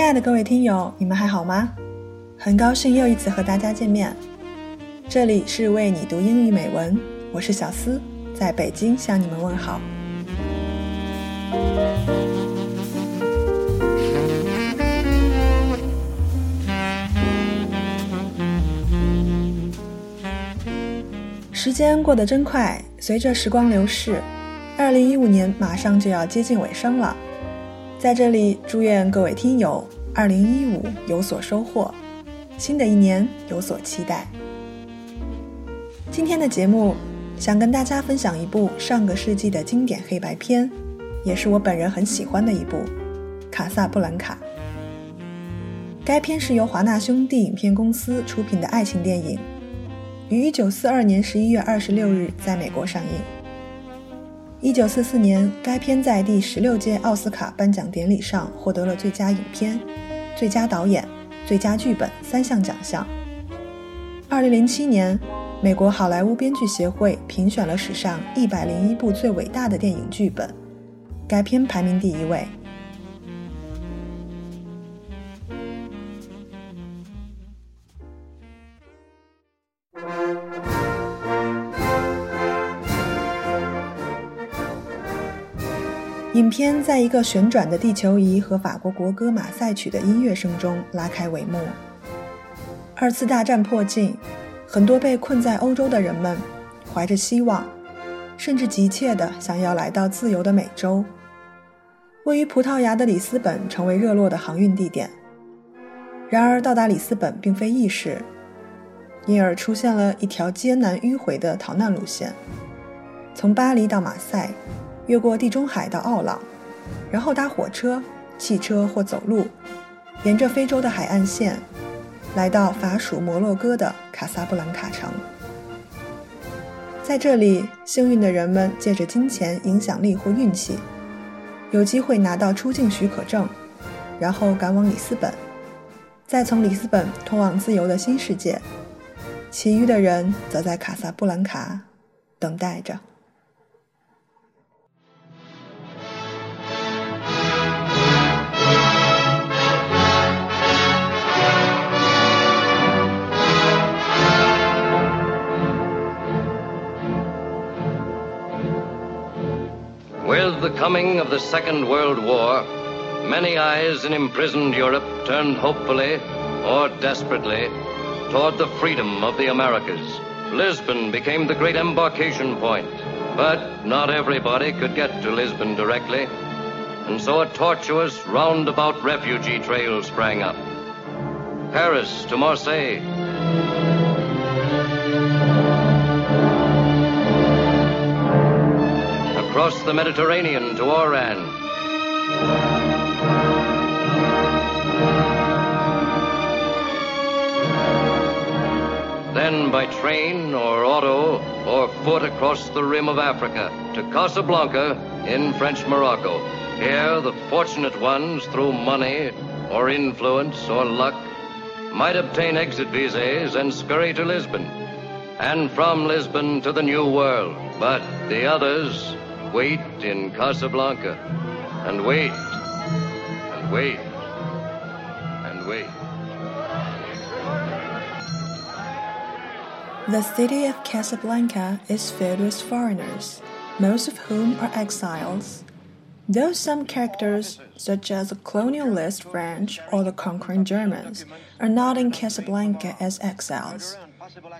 亲爱的各位听友，你们还好吗？很高兴又一次和大家见面。这里是为你读英语美文，我是小思，在北京向你们问好。时间过得真快，随着时光流逝，二零一五年马上就要接近尾声了。在这里，祝愿各位听友二零一五有所收获，新的一年有所期待。今天的节目想跟大家分享一部上个世纪的经典黑白片，也是我本人很喜欢的一部《卡萨布兰卡》。该片是由华纳兄弟影片公司出品的爱情电影，于一九四二年十一月二十六日在美国上映。一九四四年，该片在第十六届奥斯卡颁奖典礼上获得了最佳影片、最佳导演、最佳剧本三项奖项。二零零七年，美国好莱坞编剧协会评选了史上一百零一部最伟大的电影剧本，该片排名第一位。影片在一个旋转的地球仪和法国国歌马赛曲的音乐声中拉开帷幕。二次大战迫近，很多被困在欧洲的人们怀着希望，甚至急切地想要来到自由的美洲。位于葡萄牙的里斯本成为热络的航运地点。然而，到达里斯本并非易事，因而出现了一条艰难迂回的逃难路线，从巴黎到马赛。越过地中海到奥朗，然后搭火车、汽车或走路，沿着非洲的海岸线，来到法属摩洛哥的卡萨布兰卡城。在这里，幸运的人们借着金钱、影响力或运气，有机会拿到出境许可证，然后赶往里斯本，再从里斯本通往自由的新世界。其余的人则在卡萨布兰卡等待着。The coming of the Second World War, many eyes in imprisoned Europe turned hopefully or desperately toward the freedom of the Americas. Lisbon became the great embarkation point, but not everybody could get to Lisbon directly, and so a tortuous, roundabout refugee trail sprang up. Paris to Marseille, across the Mediterranean to Oran. Then by train or auto or foot across the rim of Africa to Casablanca in French Morocco. Here, the fortunate ones, through money or influence or luck, might obtain exit visas and scurry to Lisbon, and from Lisbon to the New World. But the others, wait in Casablanca and wait and wait and wait. The city of Casablanca is filled with foreigners, most of whom are exiles. Though some characters, such as the colonialist French or the conquering Germans, are not in Casablanca as exiles,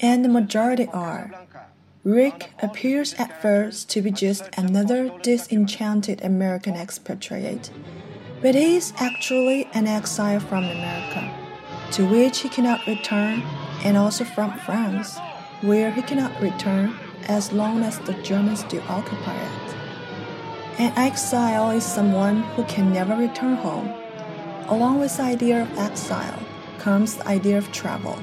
and the majority are, Rick appears at first to be just another disenchanted American expatriate, but he is actually an exile from America, to which he cannot return, and also from France, where he cannot return as long as the Germans do occupy it. An exile is someone who can never return home. Along with the idea of exile comes the idea of travel.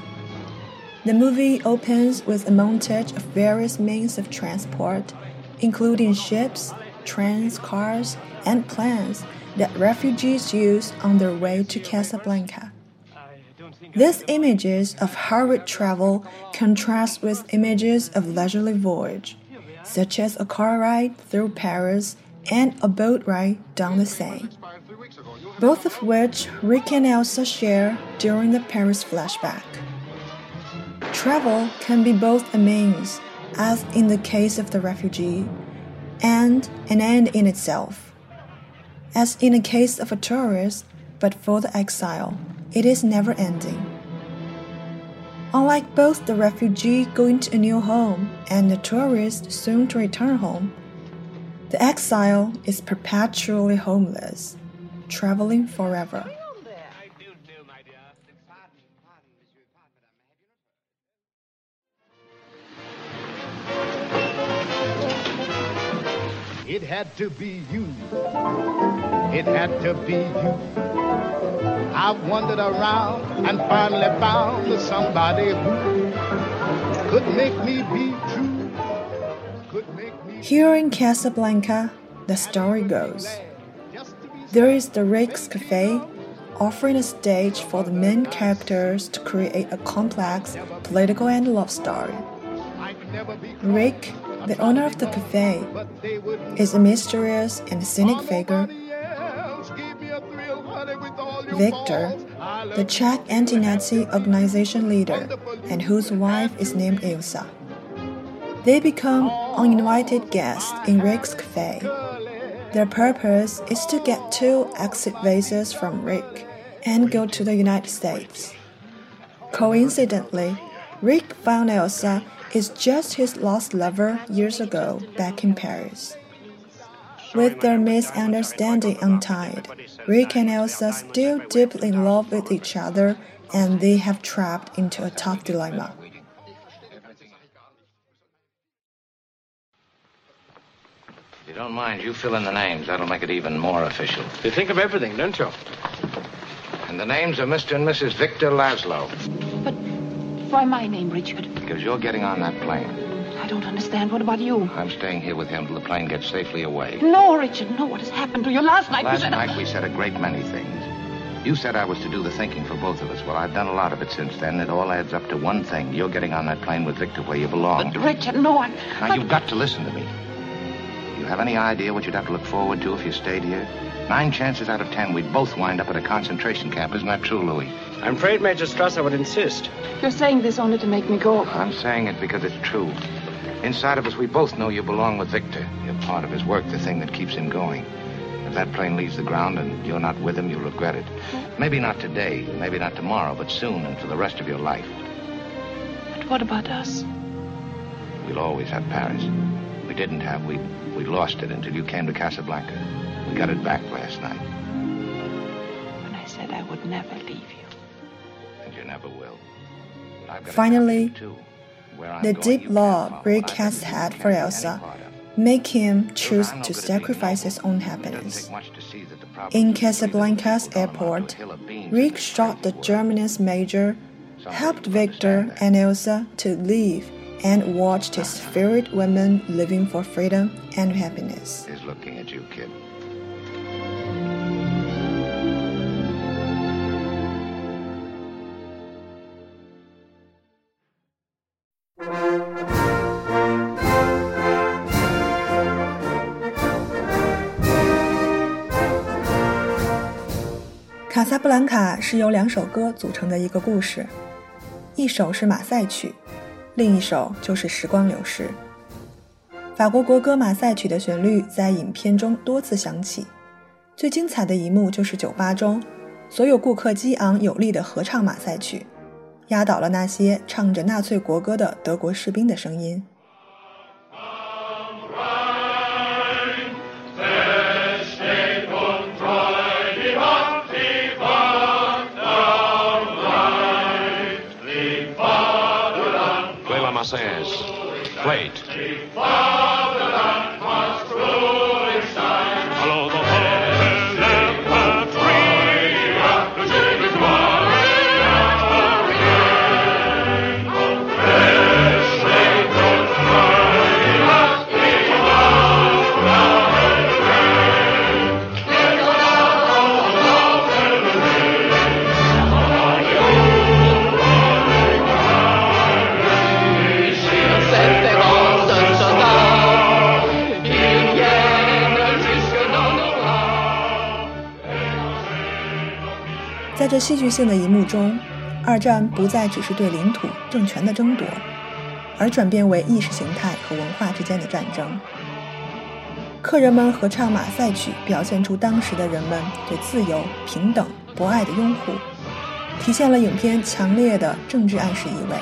The movie opens with a montage of various means of transport, including ships, trains, cars, and planes that refugees use on their way to Casablanca. These images of hurried travel contrast with images of leisurely voyage, such as a car ride through Paris and a boat ride down the Seine. both of which Rick and Ilsa share during the Paris flashback. Travel can be both a means, as in the case of the refugee, and an end in itself. As in the case of a tourist, but for the exile, it is never ending. Unlike both the refugee going to a new home and the tourist soon to return home, the exile is perpetually homeless, traveling forever. It had to be you. It had to be you. I've wandered around and finally found somebody who could make me be true. Could make me Here in Casablanca, the story goes. There is the Rick's Cafe, offering a stage for the main characters to create a complex political and love story. Rick the owner of the cafe, is a mysterious and cynic figure. Victor, the Czech anti Nazi organization leader, and whose wife is named Ilsa. They become uninvited guests in Rick's cafe. Their purpose is to get two exit visas from Rick and go to the United States. Coincidentally, Rick found Ilsa is just his lost lover years ago back in Paris. With their misunderstanding untied, Rick and Ilsa still deeply in love with each other and they have trapped into a tough dilemma. If you don't mind, you fill in the names. That'll make it even more official. You think of everything, don't you? And the names are Mr. and Mrs. Victor Laszlo. Why my name, Richard? Because you're getting on that plane. I don't understand. What about you? I'm staying here with him till the plane gets safely away. No, Richard, no. What has happened to you last night? Last night we said a great many things. You said I was to do the thinking for both of us. Well, I've done a lot of it since then. It all adds up to one thing. You're getting on that plane with Victor where you belong. But, Richard, no, I... Now, you've got to listen to me. You have any idea what you'd have to look forward to if you stayed here? Nine chances out of ten, we'd both wind up at a concentration camp. Isn't that true, Louis? I'm afraid Major Strasser would insist. You're saying this only to make me go. I'm saying it because it's true. Inside of us, we both know you belong with Victor. You're part of his work, the thing that keeps him going. If that plane leaves the ground and you're not with him, you'll regret it. Maybe not today, maybe not tomorrow, but soon and for the rest of your life. But what about us? We'll always have Paris. We didn't have. We we lost it until you came to Casablanca. We got it back last night. When I said I would never leave you. And you never will. Finally, the deep love Rick has had for Ilsa make him choose to sacrifice his own happiness. In Casablanca's airport, Rick shot the Germanist major, helped Victor and Ilsa to leave and watched his favorite women living for freedom and happiness. Is looking at you, kid.《卡萨布兰卡》是由两首歌组成的一个故事，一首是马赛曲。 另一首就是《时光流逝》。法国国歌《马赛曲》的旋律在影片中多次响起，最精彩的一幕就是酒吧中，所有顾客激昂有力的合唱《马赛曲》，压倒了那些唱着纳粹国歌的德国士兵的声音。Wait. 这戏剧性的一幕中，二战不再只是对领土、政权的争夺，而转变为意识形态和文化之间的战争。客人们合唱马赛曲，表现出当时的人们对自由、平等、博爱的拥护，体现了影片强烈的政治暗示意味。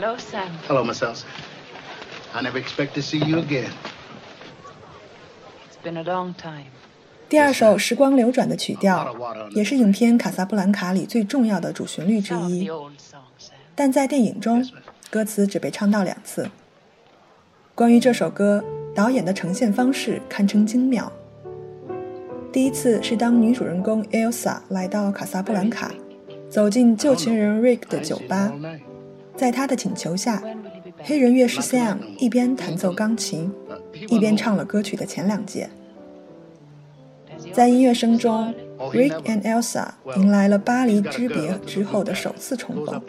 Hello, Sam. Hello, Miss Elsa. I never expect to see you again. It's been a long time. 第二首《时光流转》的曲调，也是影片《卡萨布兰卡》里最重要的主旋律之一。但在电影中，歌词只被唱到两次。关于这首歌，导演的呈现方式堪称精妙。第一次是当女主人公 Elsa 来到卡萨布兰卡，走进旧情人 Rick 的酒吧，在他的请求下黑人乐师 sam 一边弹奏钢琴一边唱了歌曲的前两节。在音乐声中 rick and elsa 迎来了巴黎之别之后的首次重逢。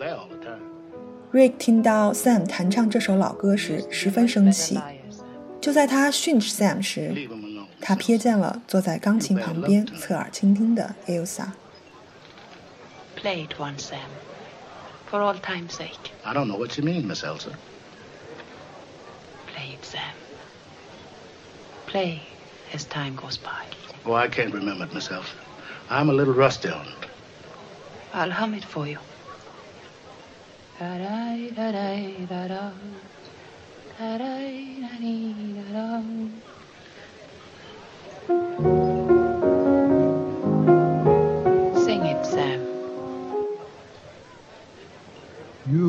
Rick 听到 sam 弹唱这首老歌时十分生气。就在他训斥 sam 时他瞥见了坐在钢琴旁边侧耳倾听的 elsa play it on sam. For all time's sake. I don't know what you mean, Miss Ilsa. Play it, Sam. Play as time goes by. Oh, I can't remember it, Miss Ilsa. I'm a little rusty on it. I'll hum it for you. Da-da-da-da-da-da.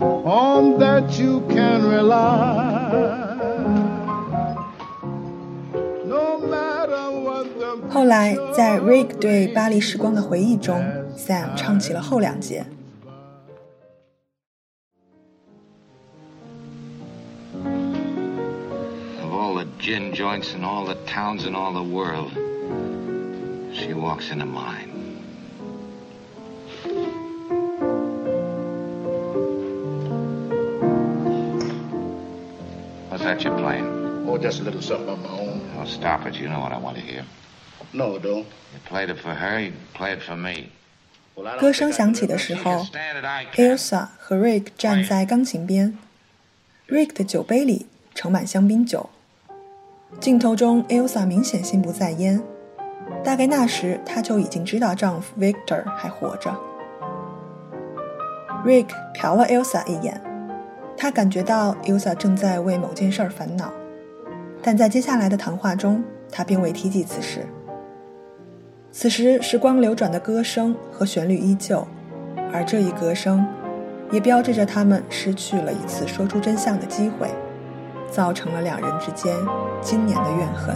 On that you can rely. No matter what the 后来，在 Rick 对巴黎时光的回忆中，Sam 唱起了后两节。 Of all the gin joints in all the towns in all the world, she walks into mine. That you're playing? Oh, just a little something of my own. Oh, stop it. You know what I want to hear. No, don't. You played it for her, you play it for me. Well, I don't 歌声响起的时候 can.，Elsa 和 Rick 站在钢琴边，Rick 的酒杯里盛满香槟酒。镜头中，Elsa 明显心不在焉，大概那时她就已经知道丈夫 Victor 还活着。Rick 瞟了 Elsa 一眼，他感觉到 Elsa 正在为某件事儿烦恼，但在接下来的谈话中，他并未提及此事。此时，时光流转的歌声和旋律依旧，而这一歌声，也标志着他们失去了一次说出真相的机会，造成了两人之间经年的怨恨。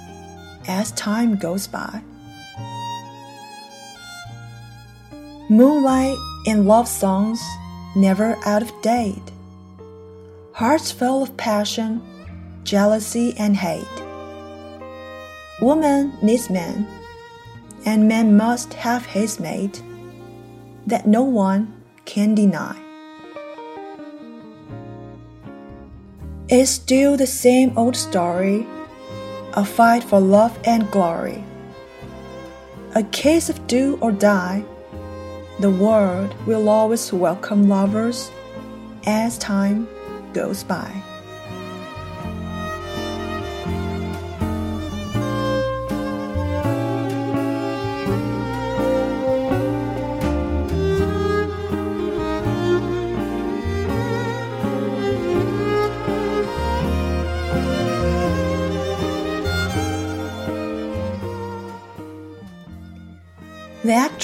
as time goes by. Moonlight and love songs never out of date. Hearts full of passion, jealousy, and hate. Woman needs man, and man must have his mate, that no one can deny. It's still the same old story a fight for love and glory, a case of do or die. The world will always welcome lovers as time goes by.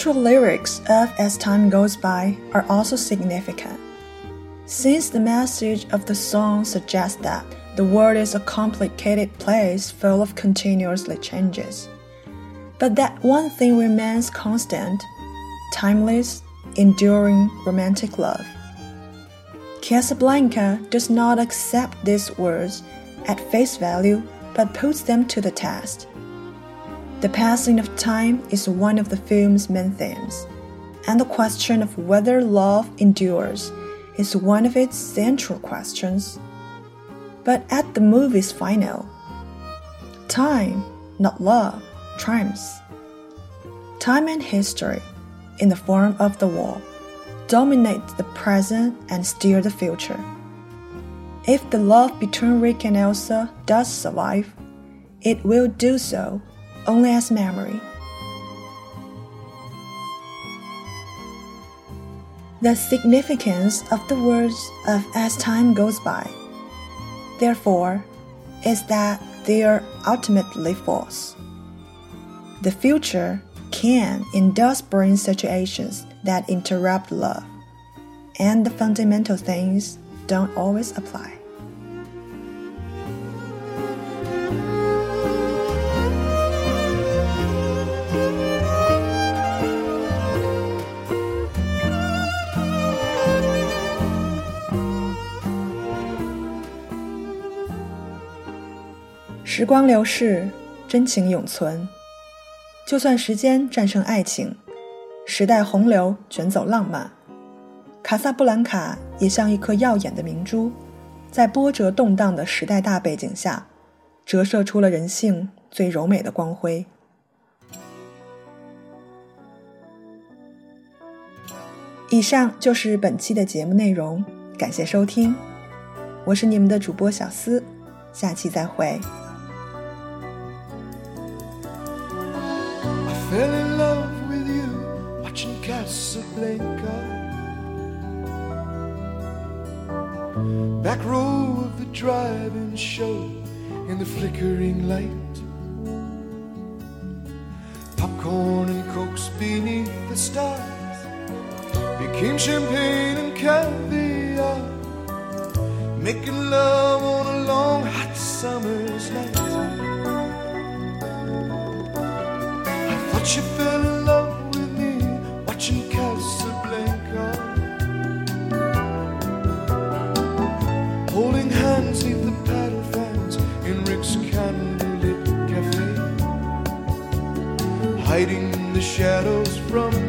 Actual lyrics of As Time Goes By are also significant, since the message of the song suggests that the world is a complicated place full of continuously changes. But that one thing remains constant timeless, enduring romantic love. Casablanca does not accept these words at face value but puts them to the test. The passing of time is one of the film's main themes, and the question of whether love endures is one of its central questions. But at the movie's final, time, not love, triumphs. Time and history, in the form of the war, dominate the present and steer the future. If the love between Rick and Ilsa does survive, it will do so only as memory. The significance of the words of as time goes by, therefore, is that they are ultimately false. The future can and does bring situations that interrupt love, and the fundamental things don't always apply. 时光流逝，真情永存。就算时间战胜爱情，时代洪流卷走浪漫，卡萨布兰卡也像一颗耀眼的明珠，在波折动荡的时代大背景下，折射出了人性最柔美的光辉。以上就是本期的节目内容，感谢收听，我是你们的主播小思，下期再会。Back row of the drive-in show in the flickering light. Popcorn and cokes beneath the stars became champagne and caviar. Making love on a long hot summer's night. She fell in love the shadows from